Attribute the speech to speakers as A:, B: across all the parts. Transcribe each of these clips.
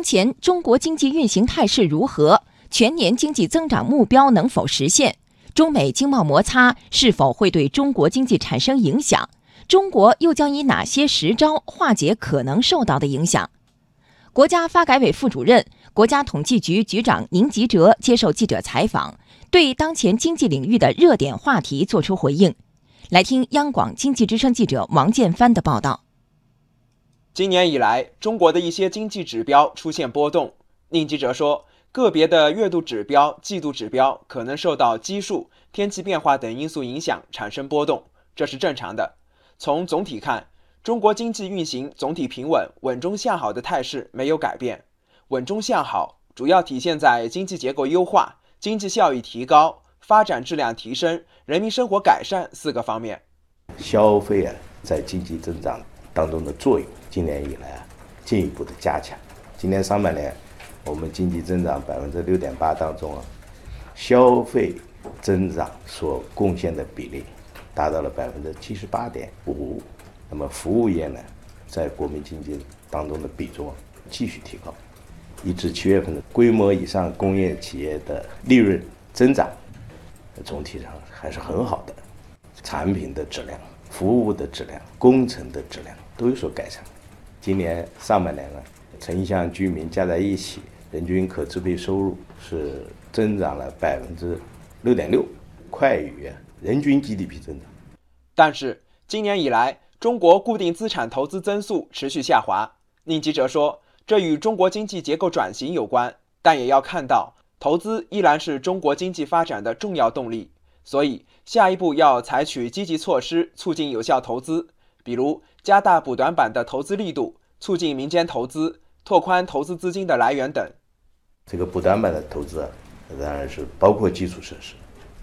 A: 当前中国经济运行态势如何？全年经济增长目标能否实现？中美经贸摩擦是否会对中国经济产生影响？中国又将以哪些实招化解可能受到的影响？国家发改委副主任、国家统计局局长宁吉喆接受记者采访，对当前经济领域的热点话题作出回应。来听央广经济之声记者王建帆的报道。
B: 今年以来，中国的一些经济指标出现波动。宁吉喆说，个别的月度指标、季度指标可能受到基数、天气变化等因素影响，产生波动，这是正常的。从总体看，中国经济运行总体平稳、稳中向好的态势没有改变。稳中向好主要体现在经济结构优化、经济效益提高、发展质量提升、人民生活改善四个方面。
C: 消费啊，在经济增长当中的作用，今年以来啊，进一步的加强。今年上半年，我们经济增长百分之六点八当中啊，消费增长所贡献的比例达到了百分之七十八点五。那么服务业呢，在国民经济当中的比重继续提高，一至七月份的规模以上工业企业的利润增长，总体上还是很好的，产品的质量、服务的质量、工程的质量都有所改善。今年上半年呢，城乡居民加在一起，人均可支配收入是增长了百分之六点六，快于人均 GDP 增长。
B: 但是今年以来，中国固定资产投资增速持续下滑，宁吉喆说，这与中国经济结构转型有关，但也要看到，投资依然是中国经济发展的重要动力，所以下一步要采取积极措施促进有效投资，比如加大补短板的投资力度，促进民间投资，拓宽投资资金的来源等。
C: 这个补短板的投资啊，当然是包括基础设施，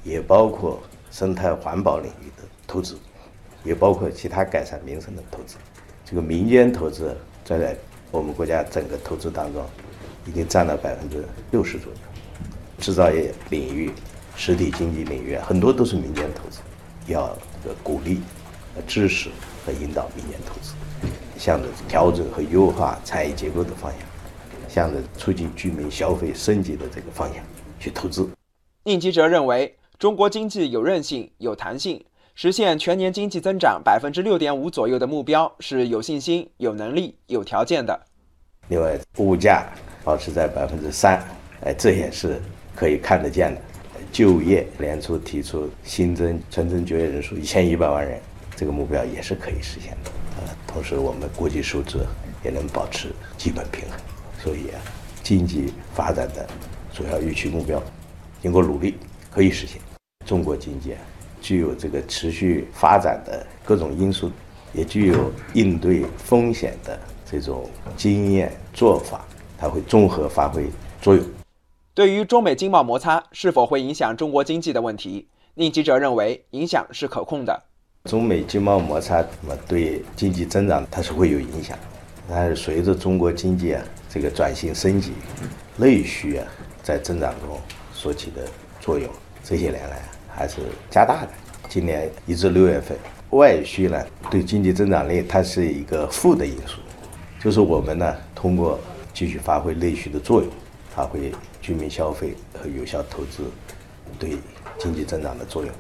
C: 也包括生态环保领域的投资。也包括其他改善民生的投资，这个民间投资在我们国家整个投资当中，已经占了百分之六十左右。制造业领域、实体经济领域很多都是民间投资，要这个鼓励、支持和引导民间投资，向着调整和优化产业结构的方向，向着促进居民消费升级的这个方向去投资。
B: 宁吉喆认为，中国经济有韧性、有弹性。实现全年经济增长百分之六点五左右的目标是有信心、有能力、有条件的。
C: 另外，物价保持在百分之三，哎，这也是可以看得见的。就业，年初提出新增纯增就业人数一千一百万人，这个目标也是可以实现的。呃，同时我们国际收支也能保持基本平衡，所以啊，经济发展的主要预期目标，经过努力可以实现。中国经济。具有这个持续发展的各种因素，也具有应对风险的这种经验做法，它会综合发挥作用。
B: 对于中美经贸摩擦是否会影响中国经济的问题，宁吉喆认为影响是可控的。
C: 中美经贸摩擦那么对经济增长它是会有影响，但是随着中国经济啊这个转型升级，内需啊在增长中所起的作用，这些年来。还是加大的。今年一至六月份，外需呢对经济增长率它是一个负的因素，就是我们呢通过继续发挥内需的作用，发挥居民消费和有效投资对经济增长的作用，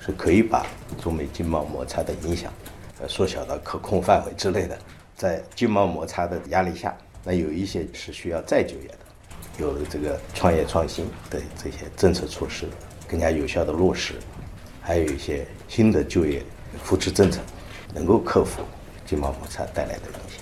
C: 是可以把中美经贸摩擦的影响呃缩小到可控范围之内的。在经贸摩擦的压力下，那有一些是需要再就业的，有这个创业创新的这些政策措施。更加有效的落实，还有一些新的就业扶持政策，能够克服经贸摩擦带来的影响。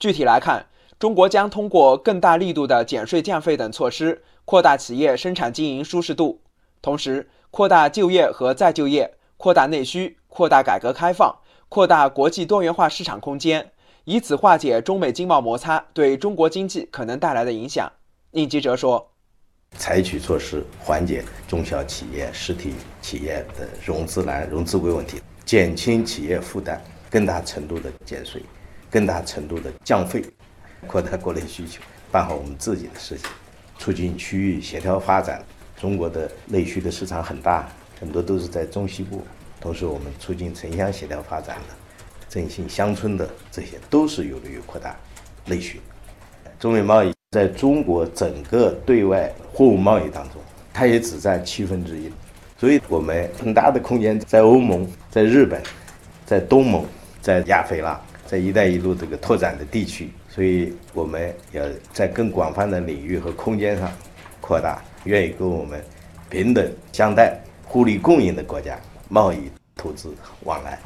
B: 具体来看，中国将通过更大力度的减税降费等措施，扩大企业生产经营舒适度，同时扩大就业和再就业，扩大内需，扩大改革开放，扩大国际多元化市场空间，以此化解中美经贸摩擦对中国经济可能带来的影响。宁吉喆说。
C: 采取措施缓解中小企业、实体企业的融资难、融资贵问题，减轻企业负担，更大程度的减税，更大程度的降费，扩大国内需求，办好我们自己的事情，促进区域协调发展。中国的内需的市场很大，很多都是在中西部。同时，我们促进城乡协调发展的，振兴乡村的，这些都是有利于扩大内需。中美贸易在中国整个对外货物贸易当中，它也只占七分之一，所以我们很大的空间在欧盟、在日本、在东盟、在亚非拉、在“一带一路”这个拓展的地区，所以我们要在更广泛的领域和空间上扩大，愿意跟我们平等相待、互利共赢的国家贸易投资往来。